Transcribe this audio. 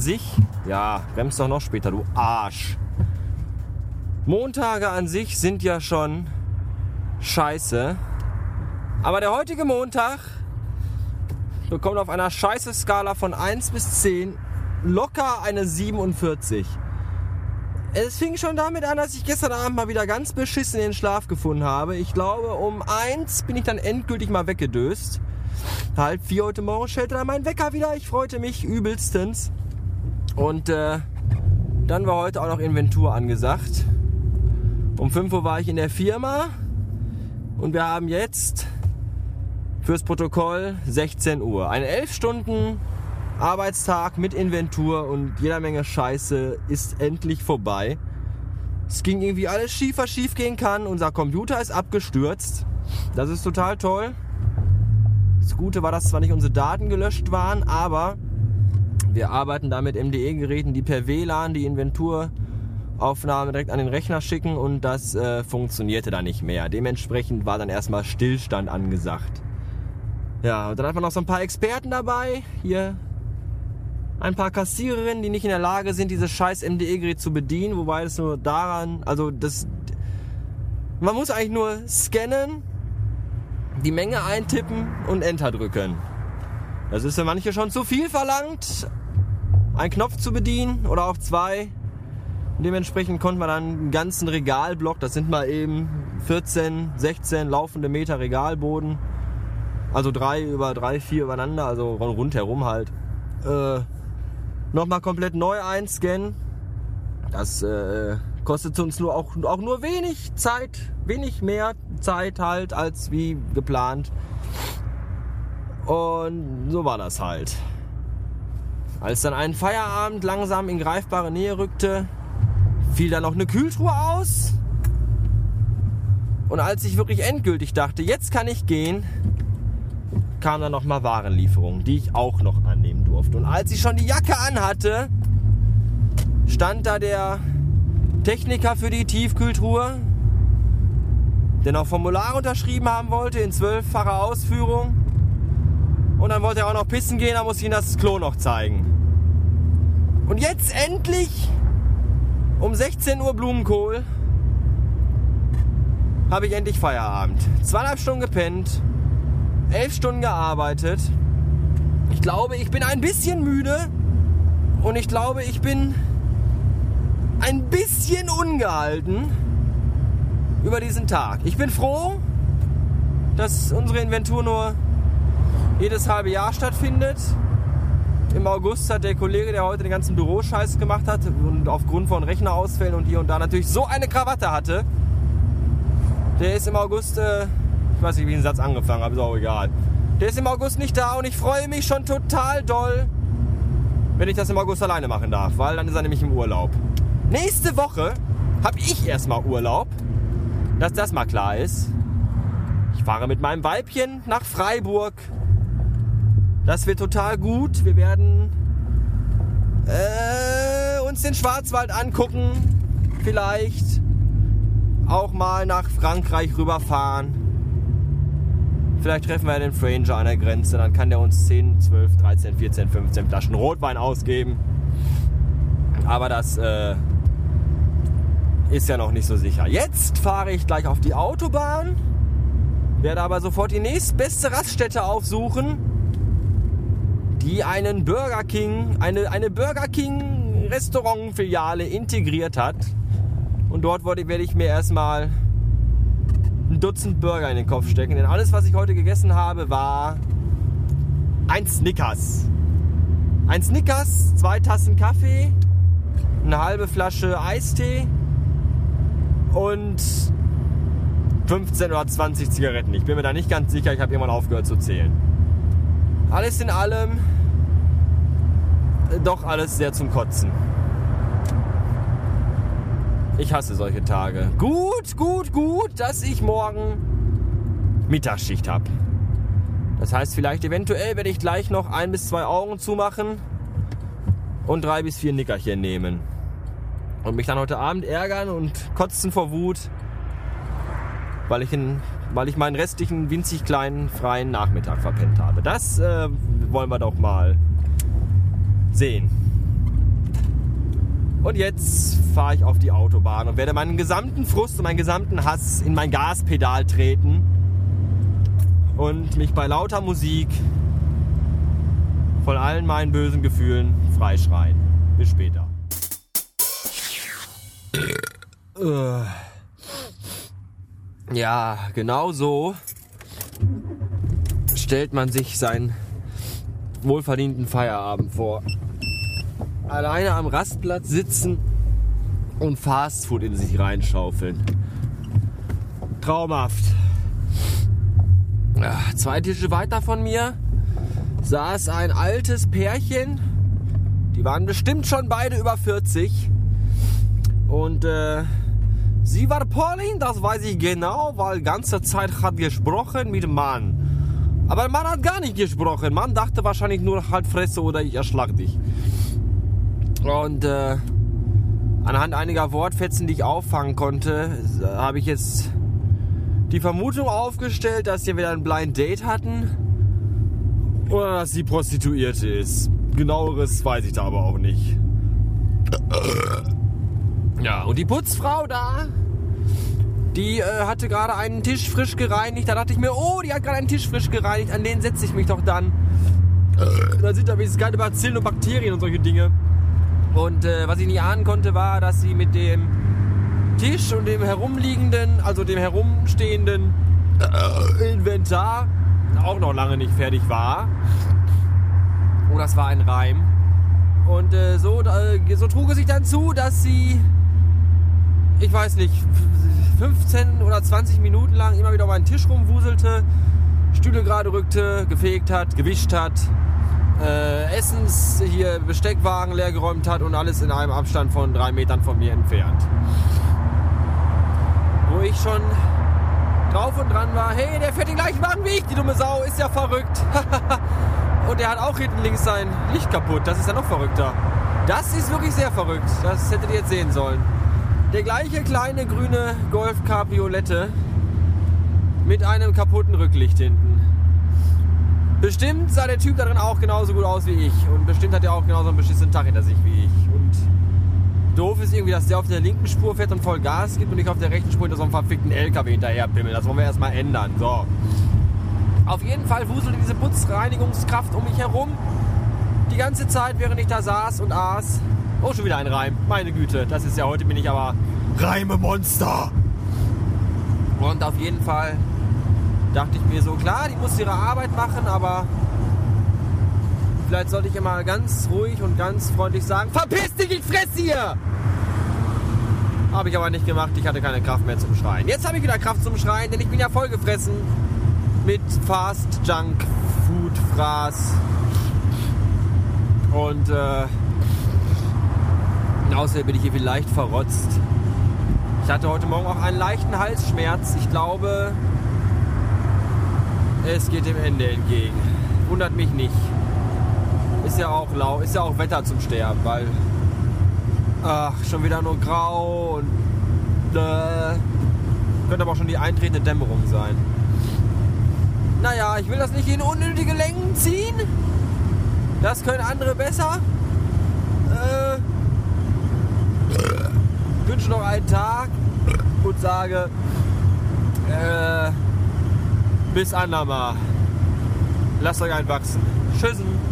Sich, ja, bremst doch noch später, du Arsch. Montage an sich sind ja schon scheiße. Aber der heutige Montag bekommt auf einer scheiße Skala von 1 bis 10 locker eine 47. Es fing schon damit an, dass ich gestern Abend mal wieder ganz beschissen in den Schlaf gefunden habe. Ich glaube, um 1 bin ich dann endgültig mal weggedöst. Halb vier heute Morgen stellte dann mein Wecker wieder. Ich freute mich übelstens. Und äh, dann war heute auch noch Inventur angesagt. Um 5 Uhr war ich in der Firma und wir haben jetzt fürs Protokoll 16 Uhr. Ein 11 Stunden Arbeitstag mit Inventur und jeder Menge Scheiße ist endlich vorbei. Es ging irgendwie alles schief, was schief gehen kann. Unser Computer ist abgestürzt. Das ist total toll. Das Gute war, dass zwar nicht unsere Daten gelöscht waren, aber wir arbeiten da mit MDE-Geräten, die per WLAN die Inventur Aufnahme direkt an den Rechner schicken und das äh, funktionierte dann nicht mehr. Dementsprechend war dann erstmal Stillstand angesagt. Ja, und dann einfach noch so ein paar Experten dabei. Hier ein paar Kassiererinnen, die nicht in der Lage sind, dieses scheiß MDE-Gerät zu bedienen, wobei es nur daran, also das, man muss eigentlich nur scannen, die Menge eintippen und Enter drücken. Das ist für manche schon zu viel verlangt, einen Knopf zu bedienen oder auch zwei. Dementsprechend konnte man dann einen ganzen Regalblock, das sind mal eben 14, 16 laufende Meter Regalboden, also drei über drei, vier übereinander, also rundherum halt, äh, nochmal komplett neu einscannen. Das äh, kostet uns nur auch, auch nur wenig Zeit, wenig mehr Zeit halt als wie geplant. Und so war das halt. Als dann ein Feierabend langsam in greifbare Nähe rückte, fiel dann noch eine Kühltruhe aus. Und als ich wirklich endgültig dachte, jetzt kann ich gehen, kam dann nochmal Warenlieferung, die ich auch noch annehmen durfte. Und als ich schon die Jacke anhatte, stand da der Techniker für die Tiefkühltruhe, der noch Formular unterschrieben haben wollte in zwölffacher Ausführung. Und dann wollte er auch noch pissen gehen, da muss ich ihm das Klo noch zeigen. Und jetzt endlich um 16 Uhr Blumenkohl habe ich endlich Feierabend. Zweieinhalb Stunden gepennt, elf Stunden gearbeitet. Ich glaube, ich bin ein bisschen müde und ich glaube, ich bin ein bisschen ungehalten über diesen Tag. Ich bin froh, dass unsere Inventur nur jedes halbe Jahr stattfindet. Im August hat der Kollege, der heute den ganzen Büroscheiß gemacht hat und aufgrund von Rechnerausfällen und hier und da natürlich so eine Krawatte hatte, der ist im August äh, ich weiß nicht, wie ich den Satz angefangen habe, ist auch egal. Der ist im August nicht da und ich freue mich schon total doll, wenn ich das im August alleine machen darf, weil dann ist er nämlich im Urlaub. Nächste Woche habe ich erstmal Urlaub, dass das mal klar ist. Ich fahre mit meinem Weibchen nach Freiburg. Das wird total gut. Wir werden äh, uns den Schwarzwald angucken. Vielleicht auch mal nach Frankreich rüberfahren. Vielleicht treffen wir den Franger an der Grenze, dann kann der uns 10, 12, 13, 14, 15 Flaschen Rotwein ausgeben. Aber das äh, ist ja noch nicht so sicher. Jetzt fahre ich gleich auf die Autobahn, werde aber sofort die nächstbeste Raststätte aufsuchen, die einen Burger King, eine, eine Burger King Restaurantfiliale integriert hat. Und dort werde ich mir erstmal ein Dutzend Burger in den Kopf stecken. Denn alles, was ich heute gegessen habe, war ein Snickers. Ein Snickers, zwei Tassen Kaffee, eine halbe Flasche Eistee und 15 oder 20 Zigaretten. Ich bin mir da nicht ganz sicher, ich habe irgendwann aufgehört zu zählen. Alles in allem doch alles sehr zum Kotzen. Ich hasse solche Tage. Gut, gut, gut, dass ich morgen Mittagsschicht habe. Das heißt, vielleicht eventuell werde ich gleich noch ein bis zwei Augen zumachen und drei bis vier Nickerchen nehmen. Und mich dann heute Abend ärgern und kotzen vor Wut, weil ich, in, weil ich meinen restlichen winzig kleinen freien Nachmittag verpennt habe. Das äh, wollen wir doch mal sehen. Und jetzt fahre ich auf die Autobahn und werde meinen gesamten Frust und meinen gesamten Hass in mein Gaspedal treten und mich bei lauter Musik von allen meinen bösen Gefühlen freischreien. Bis später. Ja, genau so stellt man sich seinen wohlverdienten Feierabend vor. Alleine am Rastplatz sitzen und Fastfood in sich reinschaufeln. Traumhaft. Zwei Tische weiter von mir saß ein altes Pärchen. Die waren bestimmt schon beide über 40. Und äh, sie war Pauline, das weiß ich genau, weil ganze Zeit hat gesprochen mit Mann. Aber Mann hat gar nicht gesprochen. Mann dachte wahrscheinlich nur halt Fresse oder ich erschlag dich. Und äh, anhand einiger Wortfetzen, die ich auffangen konnte, habe ich jetzt die Vermutung aufgestellt, dass sie wieder ein Blind Date hatten oder dass sie Prostituierte ist. Genaueres weiß ich da aber auch nicht. Ja, und die Putzfrau da, die äh, hatte gerade einen Tisch frisch gereinigt. Da dachte ich mir, oh, die hat gerade einen Tisch frisch gereinigt. An den setze ich mich doch dann. Da sind da wenigstens keine Bazillen und Bakterien und solche Dinge. Und äh, was ich nicht ahnen konnte, war, dass sie mit dem Tisch und dem herumliegenden, also dem herumstehenden äh, Inventar auch noch lange nicht fertig war. Oh, das war ein Reim. Und äh, so, äh, so trug es sich dann zu, dass sie, ich weiß nicht, 15 oder 20 Minuten lang immer wieder auf einen Tisch rumwuselte, Stühle gerade rückte, gefegt hat, gewischt hat, äh, Essens hier Besteckwagen leergeräumt hat und alles in einem Abstand von drei Metern von mir entfernt. Wo ich schon drauf und dran war, hey, der fährt den gleichen Wagen wie ich, die dumme Sau, ist ja verrückt. und der hat auch hinten links sein Licht kaputt, das ist ja noch verrückter. Das ist wirklich sehr verrückt, das hättet ihr jetzt sehen sollen. Der gleiche kleine grüne Golf Cabriolette mit einem kaputten Rücklicht hinten. Bestimmt sah der Typ darin auch genauso gut aus wie ich. Und bestimmt hat er auch genauso einen beschissenen Tag hinter sich wie ich. Und doof ist irgendwie, dass der auf der linken Spur fährt und voll Gas gibt und ich auf der rechten Spur hinter so einem verfickten LKW hinterher pimmel. Das wollen wir erstmal ändern. So. Auf jeden Fall wuselte diese Putzreinigungskraft um mich herum. Die ganze Zeit, während ich da saß und aß. Oh, schon wieder ein Reim. Meine Güte, das ist ja heute bin ich aber Reime-Monster. Und auf jeden Fall dachte ich mir so, klar, die muss ihre Arbeit machen, aber vielleicht sollte ich immer ganz ruhig und ganz freundlich sagen, verpiss dich, ich fress hier! Habe ich aber nicht gemacht, ich hatte keine Kraft mehr zum Schreien. Jetzt habe ich wieder Kraft zum Schreien, denn ich bin ja vollgefressen mit Fast Junk Food Fraß. Und äh, Außerdem bin ich hier vielleicht verrotzt. Ich hatte heute Morgen auch einen leichten Halsschmerz. Ich glaube, es geht dem Ende entgegen. Wundert mich nicht. Ist ja auch lau, ist ja auch Wetter zum Sterben, weil ach, schon wieder nur grau und äh, könnte aber auch schon die eintretende Dämmerung sein. Naja, ich will das nicht in unnötige Längen ziehen. Das können andere besser. Äh, wünsche noch einen Tag und sage äh, bis andermal. Lasst euch einwachsen. Tschüssen.